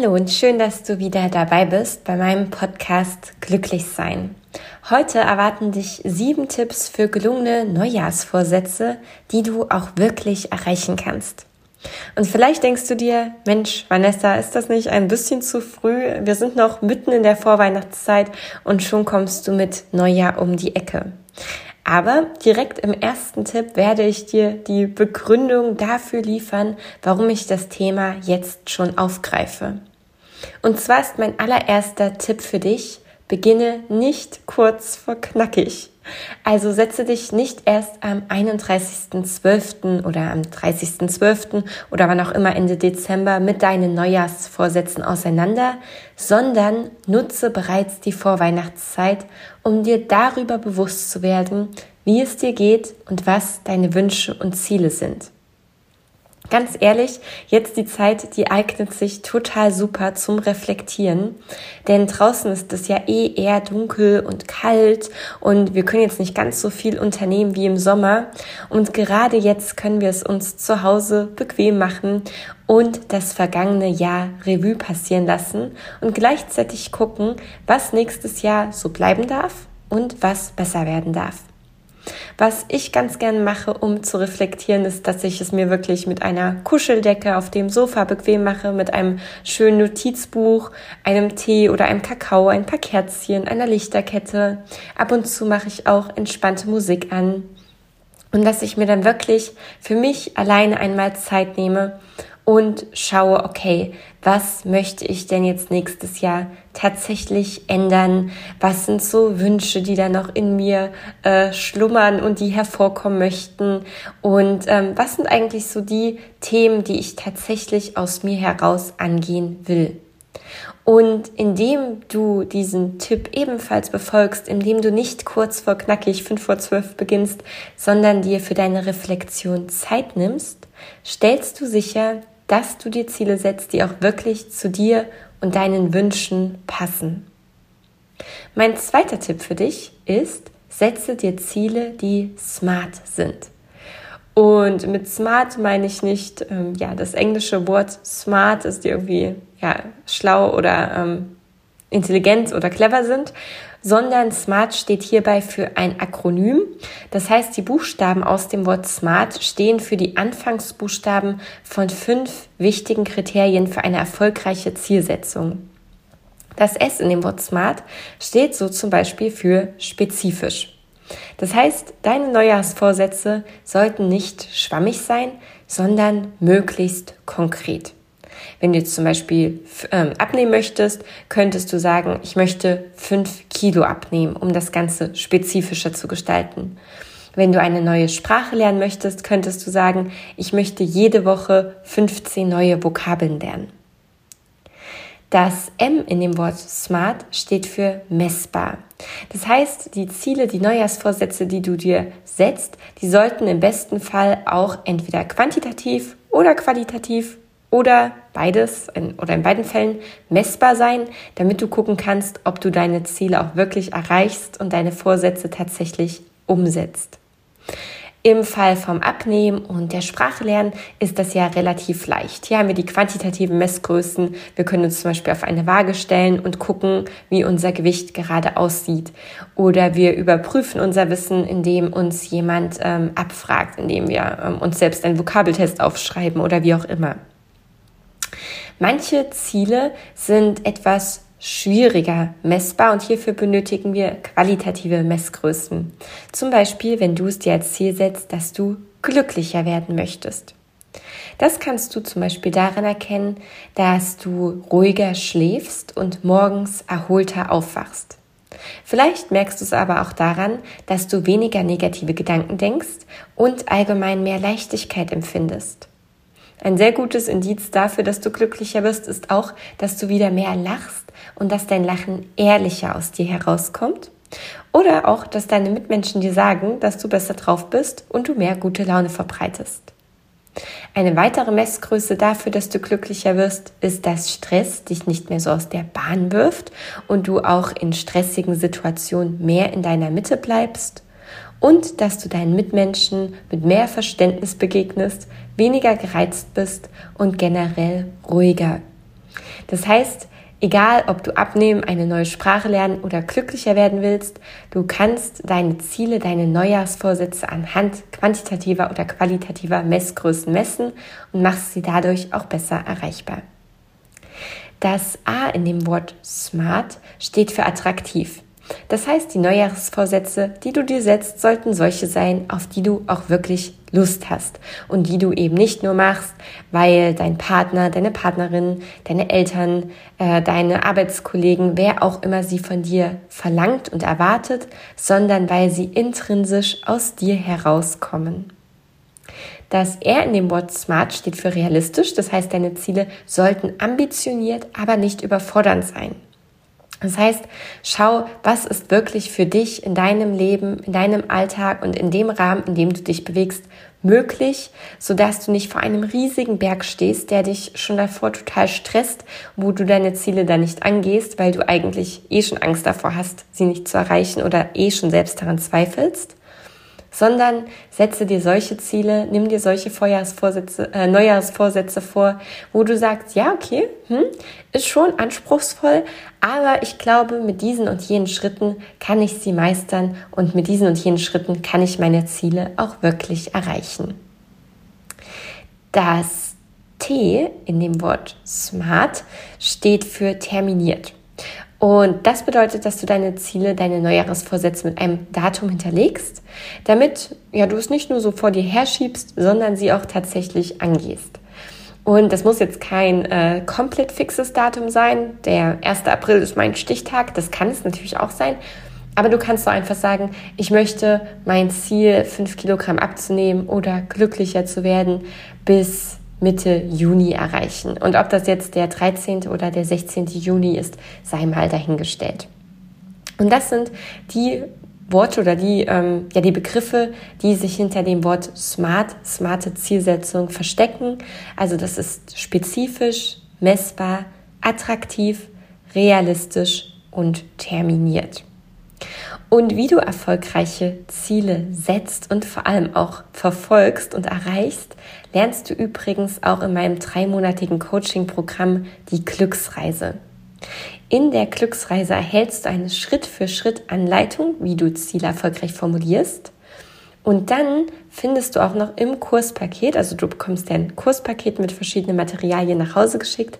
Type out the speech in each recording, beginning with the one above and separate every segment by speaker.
Speaker 1: Hallo und schön, dass du wieder dabei bist bei meinem Podcast Glücklich sein. Heute erwarten dich sieben Tipps für gelungene Neujahrsvorsätze, die du auch wirklich erreichen kannst. Und vielleicht denkst du dir, Mensch, Vanessa, ist das nicht ein bisschen zu früh? Wir sind noch mitten in der Vorweihnachtszeit und schon kommst du mit Neujahr um die Ecke. Aber direkt im ersten Tipp werde ich dir die Begründung dafür liefern, warum ich das Thema jetzt schon aufgreife. Und zwar ist mein allererster Tipp für dich, beginne nicht kurz vor knackig. Also setze dich nicht erst am 31.12. oder am 30.12. oder wann auch immer Ende Dezember mit deinen Neujahrsvorsätzen auseinander, sondern nutze bereits die Vorweihnachtszeit, um dir darüber bewusst zu werden, wie es dir geht und was deine Wünsche und Ziele sind. Ganz ehrlich, jetzt die Zeit, die eignet sich total super zum Reflektieren, denn draußen ist es ja eh eher dunkel und kalt und wir können jetzt nicht ganz so viel unternehmen wie im Sommer und gerade jetzt können wir es uns zu Hause bequem machen und das vergangene Jahr Revue passieren lassen und gleichzeitig gucken, was nächstes Jahr so bleiben darf und was besser werden darf. Was ich ganz gern mache, um zu reflektieren, ist, dass ich es mir wirklich mit einer Kuscheldecke auf dem Sofa bequem mache, mit einem schönen Notizbuch, einem Tee oder einem Kakao, ein paar Kerzchen, einer Lichterkette. Ab und zu mache ich auch entspannte Musik an. Und dass ich mir dann wirklich für mich alleine einmal Zeit nehme und schaue, okay, was möchte ich denn jetzt nächstes Jahr tatsächlich ändern? Was sind so Wünsche, die da noch in mir äh, schlummern und die hervorkommen möchten? Und ähm, was sind eigentlich so die Themen, die ich tatsächlich aus mir heraus angehen will? Und indem du diesen Tipp ebenfalls befolgst, indem du nicht kurz vor knackig fünf vor zwölf beginnst, sondern dir für deine Reflexion Zeit nimmst, stellst du sicher, dass du dir Ziele setzt, die auch wirklich zu dir und deinen Wünschen passen. Mein zweiter Tipp für dich ist, setze dir Ziele, die smart sind. Und mit smart meine ich nicht, ähm, ja, das englische Wort smart ist irgendwie, ja, schlau oder ähm, intelligent oder clever sind, sondern SMART steht hierbei für ein Akronym. Das heißt, die Buchstaben aus dem Wort SMART stehen für die Anfangsbuchstaben von fünf wichtigen Kriterien für eine erfolgreiche Zielsetzung. Das S in dem Wort SMART steht so zum Beispiel für spezifisch. Das heißt, deine Neujahrsvorsätze sollten nicht schwammig sein, sondern möglichst konkret. Wenn du jetzt zum Beispiel ähm, abnehmen möchtest, könntest du sagen, ich möchte fünf Kilo abnehmen, um das Ganze spezifischer zu gestalten. Wenn du eine neue Sprache lernen möchtest, könntest du sagen, ich möchte jede Woche 15 neue Vokabeln lernen. Das M in dem Wort smart steht für messbar. Das heißt, die Ziele, die Neujahrsvorsätze, die du dir setzt, die sollten im besten Fall auch entweder quantitativ oder qualitativ oder beides oder in beiden Fällen messbar sein, damit du gucken kannst, ob du deine Ziele auch wirklich erreichst und deine Vorsätze tatsächlich umsetzt. Im Fall vom Abnehmen und der Sprache lernen ist das ja relativ leicht. Hier haben wir die quantitativen Messgrößen. Wir können uns zum Beispiel auf eine Waage stellen und gucken, wie unser Gewicht gerade aussieht. Oder wir überprüfen unser Wissen, indem uns jemand ähm, abfragt, indem wir ähm, uns selbst einen Vokabeltest aufschreiben oder wie auch immer. Manche Ziele sind etwas schwieriger messbar und hierfür benötigen wir qualitative Messgrößen. Zum Beispiel, wenn du es dir als Ziel setzt, dass du glücklicher werden möchtest. Das kannst du zum Beispiel daran erkennen, dass du ruhiger schläfst und morgens erholter aufwachst. Vielleicht merkst du es aber auch daran, dass du weniger negative Gedanken denkst und allgemein mehr Leichtigkeit empfindest. Ein sehr gutes Indiz dafür, dass du glücklicher bist, ist auch, dass du wieder mehr lachst und dass dein Lachen ehrlicher aus dir herauskommt. Oder auch, dass deine Mitmenschen dir sagen, dass du besser drauf bist und du mehr gute Laune verbreitest. Eine weitere Messgröße dafür, dass du glücklicher wirst, ist, dass Stress dich nicht mehr so aus der Bahn wirft und du auch in stressigen Situationen mehr in deiner Mitte bleibst und dass du deinen Mitmenschen mit mehr Verständnis begegnest, weniger gereizt bist und generell ruhiger. Das heißt, egal ob du abnehmen, eine neue Sprache lernen oder glücklicher werden willst, du kannst deine Ziele, deine Neujahrsvorsätze anhand quantitativer oder qualitativer Messgrößen messen und machst sie dadurch auch besser erreichbar. Das A in dem Wort smart steht für attraktiv. Das heißt, die Neujahrsvorsätze, die du dir setzt, sollten solche sein, auf die du auch wirklich Lust hast und die du eben nicht nur machst, weil dein Partner, deine Partnerin, deine Eltern, äh, deine Arbeitskollegen, wer auch immer sie von dir verlangt und erwartet, sondern weil sie intrinsisch aus dir herauskommen. Das R in dem Wort smart steht für realistisch, das heißt, deine Ziele sollten ambitioniert, aber nicht überfordernd sein. Das heißt, schau, was ist wirklich für dich in deinem Leben, in deinem Alltag und in dem Rahmen, in dem du dich bewegst, möglich, sodass du nicht vor einem riesigen Berg stehst, der dich schon davor total stresst, wo du deine Ziele dann nicht angehst, weil du eigentlich eh schon Angst davor hast, sie nicht zu erreichen oder eh schon selbst daran zweifelst sondern setze dir solche Ziele, nimm dir solche äh, Neujahrsvorsätze vor, wo du sagst, ja, okay, hm, ist schon anspruchsvoll, aber ich glaube, mit diesen und jenen Schritten kann ich sie meistern und mit diesen und jenen Schritten kann ich meine Ziele auch wirklich erreichen. Das T in dem Wort smart steht für terminiert. Und das bedeutet, dass du deine Ziele, deine Neujahresvorsätze mit einem Datum hinterlegst, damit ja, du es nicht nur so vor dir herschiebst, sondern sie auch tatsächlich angehst. Und das muss jetzt kein äh, komplett fixes Datum sein. Der 1. April ist mein Stichtag. Das kann es natürlich auch sein. Aber du kannst so einfach sagen, ich möchte mein Ziel, 5 Kilogramm abzunehmen oder glücklicher zu werden bis Mitte Juni erreichen. Und ob das jetzt der 13. oder der 16. Juni ist, sei mal dahingestellt. Und das sind die Worte oder die, ähm, ja, die Begriffe, die sich hinter dem Wort smart, smarte Zielsetzung verstecken. Also das ist spezifisch, messbar, attraktiv, realistisch und terminiert. Und wie du erfolgreiche Ziele setzt und vor allem auch verfolgst und erreichst, lernst du übrigens auch in meinem dreimonatigen Coaching-Programm die Glücksreise. In der Glücksreise erhältst du eine Schritt-für-Schritt-Anleitung, wie du Ziele erfolgreich formulierst. Und dann findest du auch noch im Kurspaket, also du bekommst ein Kurspaket mit verschiedenen Materialien nach Hause geschickt,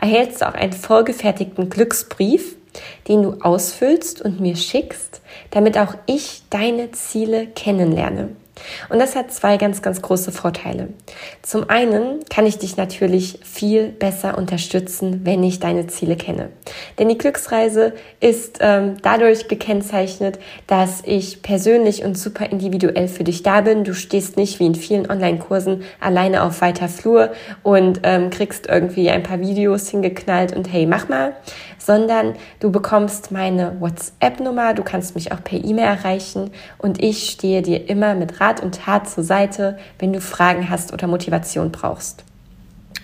Speaker 1: erhältst du auch einen vorgefertigten Glücksbrief, den du ausfüllst und mir schickst, damit auch ich deine Ziele kennenlerne. Und das hat zwei ganz, ganz große Vorteile. Zum einen kann ich dich natürlich viel besser unterstützen, wenn ich deine Ziele kenne. Denn die Glücksreise ist ähm, dadurch gekennzeichnet, dass ich persönlich und super individuell für dich da bin. Du stehst nicht wie in vielen Online-Kursen alleine auf weiter Flur und ähm, kriegst irgendwie ein paar Videos hingeknallt und hey, mach mal, sondern du bekommst meine WhatsApp-Nummer, du kannst mich auch per E-Mail erreichen und ich stehe dir immer mit Rat und Tat zur Seite, wenn du Fragen hast oder Motivation brauchst.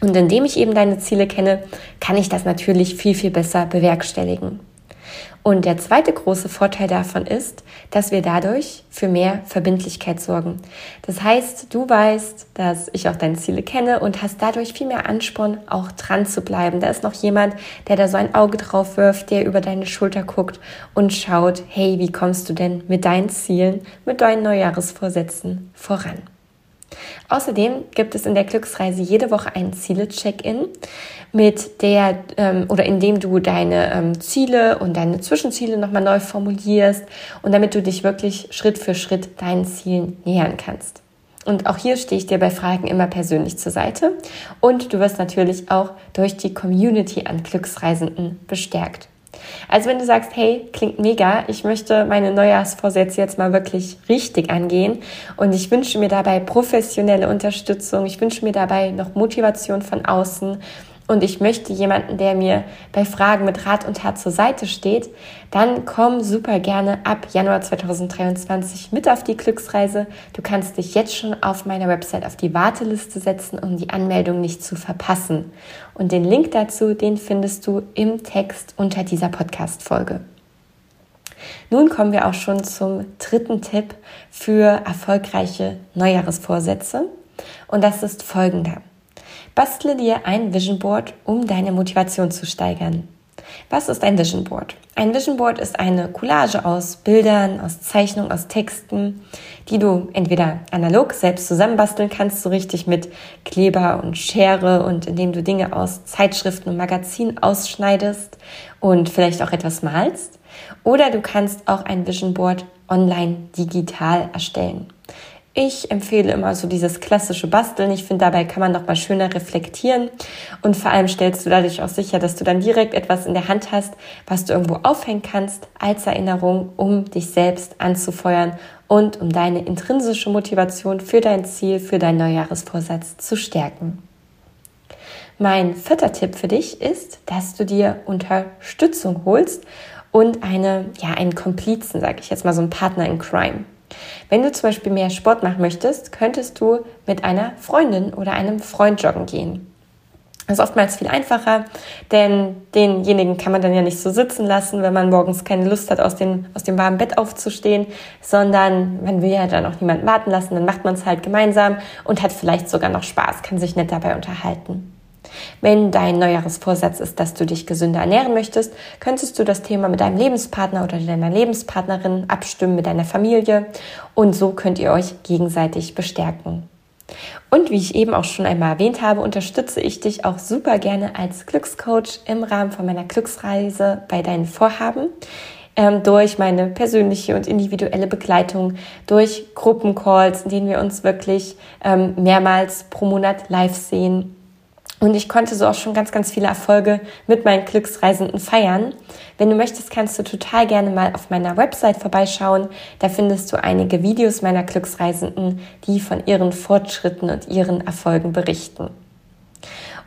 Speaker 1: Und indem ich eben deine Ziele kenne, kann ich das natürlich viel, viel besser bewerkstelligen. Und der zweite große Vorteil davon ist, dass wir dadurch für mehr Verbindlichkeit sorgen. Das heißt, du weißt, dass ich auch deine Ziele kenne und hast dadurch viel mehr Ansporn, auch dran zu bleiben. Da ist noch jemand, der da so ein Auge drauf wirft, der über deine Schulter guckt und schaut, hey, wie kommst du denn mit deinen Zielen, mit deinen Neujahresvorsätzen voran? Außerdem gibt es in der Glücksreise jede Woche ein Ziele-Check-In, mit der ähm, oder in dem du deine ähm, Ziele und deine Zwischenziele nochmal neu formulierst und damit du dich wirklich Schritt für Schritt deinen Zielen nähern kannst. Und auch hier stehe ich dir bei Fragen immer persönlich zur Seite. Und du wirst natürlich auch durch die Community an Glücksreisenden bestärkt. Also wenn du sagst, hey, klingt mega, ich möchte meine Neujahrsvorsätze jetzt mal wirklich richtig angehen und ich wünsche mir dabei professionelle Unterstützung, ich wünsche mir dabei noch Motivation von außen und ich möchte jemanden, der mir bei Fragen mit Rat und Tat zur Seite steht, dann komm super gerne ab Januar 2023 mit auf die Glücksreise. Du kannst dich jetzt schon auf meiner Website auf die Warteliste setzen, um die Anmeldung nicht zu verpassen. Und den Link dazu, den findest du im Text unter dieser Podcast-Folge. Nun kommen wir auch schon zum dritten Tipp für erfolgreiche Neujahresvorsätze. Und das ist folgender. Bastle dir ein Vision Board, um deine Motivation zu steigern. Was ist ein Vision Board? Ein Vision Board ist eine Collage aus Bildern, aus Zeichnungen, aus Texten, die du entweder analog selbst zusammenbasteln kannst, so richtig mit Kleber und Schere und indem du Dinge aus Zeitschriften und Magazinen ausschneidest und vielleicht auch etwas malst. Oder du kannst auch ein Vision Board online digital erstellen. Ich empfehle immer so dieses klassische Basteln. Ich finde, dabei kann man noch mal schöner reflektieren und vor allem stellst du dadurch auch sicher, dass du dann direkt etwas in der Hand hast, was du irgendwo aufhängen kannst als Erinnerung, um dich selbst anzufeuern und um deine intrinsische Motivation für dein Ziel, für deinen Neujahresvorsatz zu stärken. Mein vierter Tipp für dich ist, dass du dir Unterstützung holst und eine, ja, einen Komplizen, sage ich jetzt mal, so einen Partner in Crime. Wenn du zum Beispiel mehr Sport machen möchtest, könntest du mit einer Freundin oder einem Freund joggen gehen. Das ist oftmals viel einfacher, denn denjenigen kann man dann ja nicht so sitzen lassen, wenn man morgens keine Lust hat, aus dem, aus dem warmen Bett aufzustehen, sondern man will ja dann auch niemanden warten lassen, dann macht man es halt gemeinsam und hat vielleicht sogar noch Spaß, kann sich nett dabei unterhalten. Wenn dein Neujahresvorsatz ist, dass du dich gesünder ernähren möchtest, könntest du das Thema mit deinem Lebenspartner oder deiner Lebenspartnerin abstimmen, mit deiner Familie und so könnt ihr euch gegenseitig bestärken. Und wie ich eben auch schon einmal erwähnt habe, unterstütze ich dich auch super gerne als Glückscoach im Rahmen von meiner Glücksreise bei deinen Vorhaben ähm, durch meine persönliche und individuelle Begleitung, durch Gruppencalls, in denen wir uns wirklich ähm, mehrmals pro Monat live sehen und ich konnte so auch schon ganz, ganz viele Erfolge mit meinen Glücksreisenden feiern. Wenn du möchtest, kannst du total gerne mal auf meiner Website vorbeischauen. Da findest du einige Videos meiner Glücksreisenden, die von ihren Fortschritten und ihren Erfolgen berichten.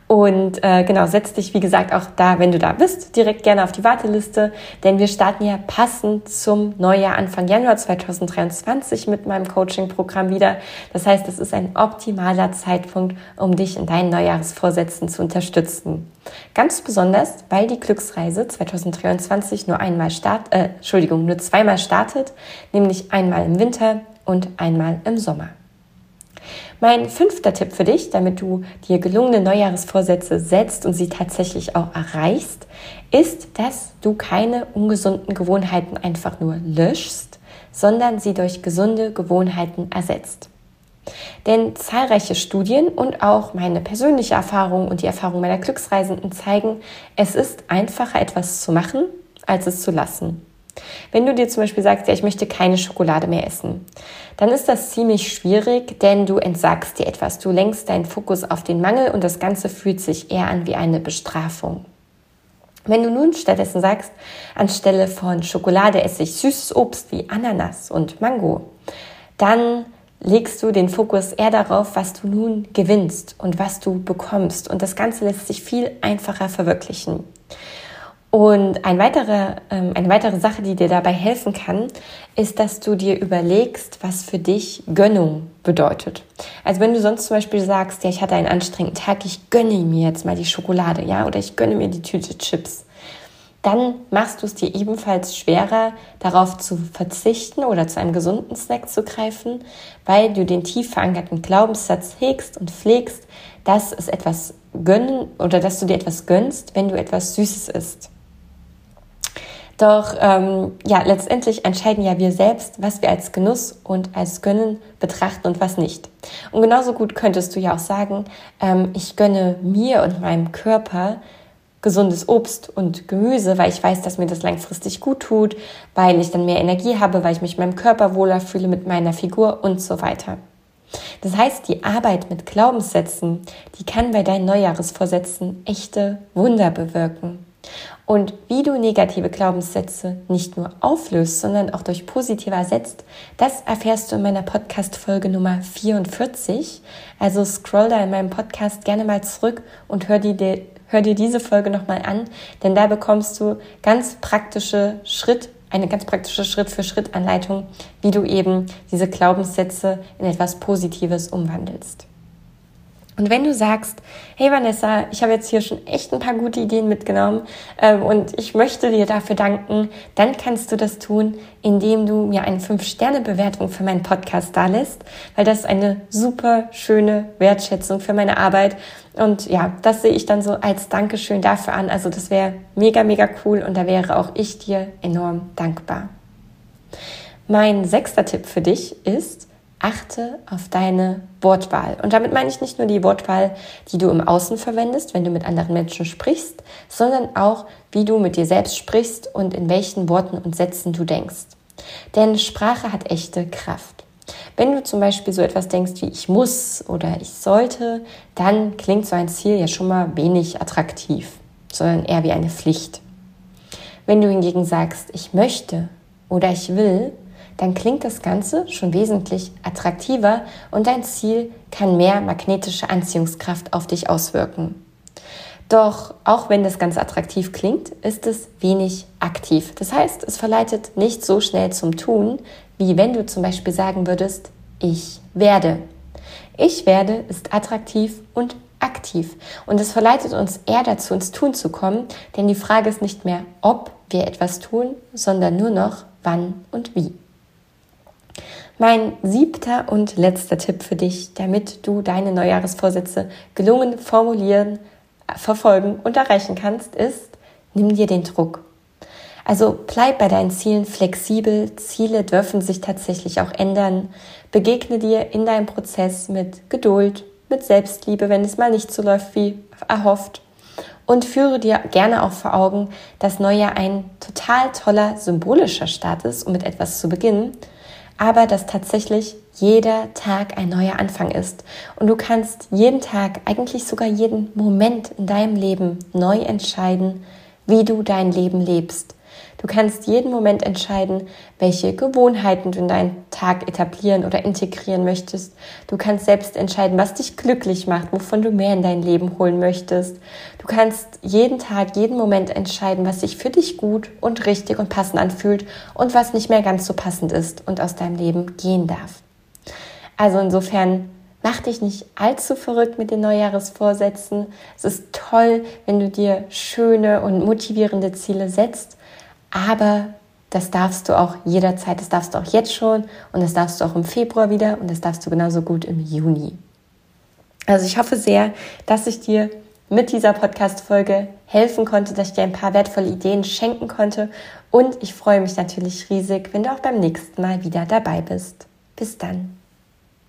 Speaker 1: Und äh, genau, setz dich, wie gesagt, auch da, wenn du da bist, direkt gerne auf die Warteliste, denn wir starten ja passend zum Neujahr Anfang Januar 2023 mit meinem Coaching-Programm wieder. Das heißt, es ist ein optimaler Zeitpunkt, um dich in deinen Neujahresvorsätzen zu unterstützen. Ganz besonders, weil die Glücksreise 2023 nur einmal start, äh, Entschuldigung, nur zweimal startet, nämlich einmal im Winter und einmal im Sommer. Mein fünfter Tipp für dich, damit du dir gelungene Neujahresvorsätze setzt und sie tatsächlich auch erreichst, ist, dass du keine ungesunden Gewohnheiten einfach nur löschst, sondern sie durch gesunde Gewohnheiten ersetzt. Denn zahlreiche Studien und auch meine persönliche Erfahrung und die Erfahrung meiner Glücksreisenden zeigen, es ist einfacher etwas zu machen, als es zu lassen. Wenn du dir zum Beispiel sagst, ja, ich möchte keine Schokolade mehr essen, dann ist das ziemlich schwierig, denn du entsagst dir etwas. Du lenkst deinen Fokus auf den Mangel und das Ganze fühlt sich eher an wie eine Bestrafung. Wenn du nun stattdessen sagst, anstelle von Schokolade esse ich süßes Obst wie Ananas und Mango, dann legst du den Fokus eher darauf, was du nun gewinnst und was du bekommst. Und das Ganze lässt sich viel einfacher verwirklichen. Und ein weiterer, ähm, eine weitere Sache, die dir dabei helfen kann, ist, dass du dir überlegst, was für dich Gönnung bedeutet. Also wenn du sonst zum Beispiel sagst, ja, ich hatte einen anstrengenden Tag, ich gönne mir jetzt mal die Schokolade, ja, oder ich gönne mir die Tüte Chips, dann machst du es dir ebenfalls schwerer, darauf zu verzichten oder zu einem gesunden Snack zu greifen, weil du den tief verankerten Glaubenssatz hegst und pflegst, dass es etwas gönnen oder dass du dir etwas gönnst, wenn du etwas Süßes isst. Doch ähm, ja, letztendlich entscheiden ja wir selbst, was wir als Genuss und als Gönnen betrachten und was nicht. Und genauso gut könntest du ja auch sagen, ähm, ich gönne mir und meinem Körper gesundes Obst und Gemüse, weil ich weiß, dass mir das langfristig gut tut, weil ich dann mehr Energie habe, weil ich mich meinem Körper wohler fühle mit meiner Figur und so weiter. Das heißt, die Arbeit mit Glaubenssätzen, die kann bei deinen Neujahresvorsätzen echte Wunder bewirken. Und wie du negative Glaubenssätze nicht nur auflöst, sondern auch durch positive ersetzt, das erfährst du in meiner Podcast-Folge Nummer 44. Also scroll da in meinem Podcast gerne mal zurück und hör dir, hör dir diese Folge nochmal an, denn da bekommst du ganz praktische Schritt eine ganz praktische Schritt-für-Schritt-Anleitung, wie du eben diese Glaubenssätze in etwas Positives umwandelst. Und wenn du sagst, hey Vanessa, ich habe jetzt hier schon echt ein paar gute Ideen mitgenommen ähm, und ich möchte dir dafür danken, dann kannst du das tun, indem du mir eine 5-Sterne-Bewertung für meinen Podcast da lässt, weil das ist eine super schöne Wertschätzung für meine Arbeit. Und ja, das sehe ich dann so als Dankeschön dafür an. Also das wäre mega, mega cool und da wäre auch ich dir enorm dankbar. Mein sechster Tipp für dich ist, achte auf deine Wortwahl. Und damit meine ich nicht nur die Wortwahl, die du im Außen verwendest, wenn du mit anderen Menschen sprichst, sondern auch, wie du mit dir selbst sprichst und in welchen Worten und Sätzen du denkst. Denn Sprache hat echte Kraft. Wenn du zum Beispiel so etwas denkst wie ich muss oder ich sollte, dann klingt so ein Ziel ja schon mal wenig attraktiv, sondern eher wie eine Pflicht. Wenn du hingegen sagst ich möchte oder ich will, dann klingt das Ganze schon wesentlich attraktiver und dein Ziel kann mehr magnetische Anziehungskraft auf dich auswirken. Doch auch wenn das ganz attraktiv klingt, ist es wenig aktiv. Das heißt, es verleitet nicht so schnell zum Tun, wie wenn du zum Beispiel sagen würdest, ich werde. Ich werde ist attraktiv und aktiv. Und es verleitet uns eher dazu, ins Tun zu kommen, denn die Frage ist nicht mehr, ob wir etwas tun, sondern nur noch, wann und wie. Mein siebter und letzter Tipp für dich, damit du deine Neujahresvorsätze gelungen formulieren, verfolgen und erreichen kannst, ist, nimm dir den Druck. Also bleib bei deinen Zielen flexibel. Ziele dürfen sich tatsächlich auch ändern. Begegne dir in deinem Prozess mit Geduld, mit Selbstliebe, wenn es mal nicht so läuft wie erhofft. Und führe dir gerne auch vor Augen, dass Neujahr ein total toller symbolischer Start ist, um mit etwas zu beginnen aber dass tatsächlich jeder Tag ein neuer Anfang ist. Und du kannst jeden Tag, eigentlich sogar jeden Moment in deinem Leben neu entscheiden, wie du dein Leben lebst. Du kannst jeden Moment entscheiden, welche Gewohnheiten du in deinen Tag etablieren oder integrieren möchtest. Du kannst selbst entscheiden, was dich glücklich macht, wovon du mehr in dein Leben holen möchtest. Du kannst jeden Tag, jeden Moment entscheiden, was sich für dich gut und richtig und passend anfühlt und was nicht mehr ganz so passend ist und aus deinem Leben gehen darf. Also insofern Mach dich nicht allzu verrückt mit den Neujahresvorsätzen. Es ist toll, wenn du dir schöne und motivierende Ziele setzt aber das darfst du auch jederzeit, das darfst du auch jetzt schon und das darfst du auch im Februar wieder und das darfst du genauso gut im Juni. Also ich hoffe sehr, dass ich dir mit dieser Podcast-Folge helfen konnte, dass ich dir ein paar wertvolle Ideen schenken konnte und ich freue mich natürlich riesig, wenn du auch beim nächsten Mal wieder dabei bist. Bis dann.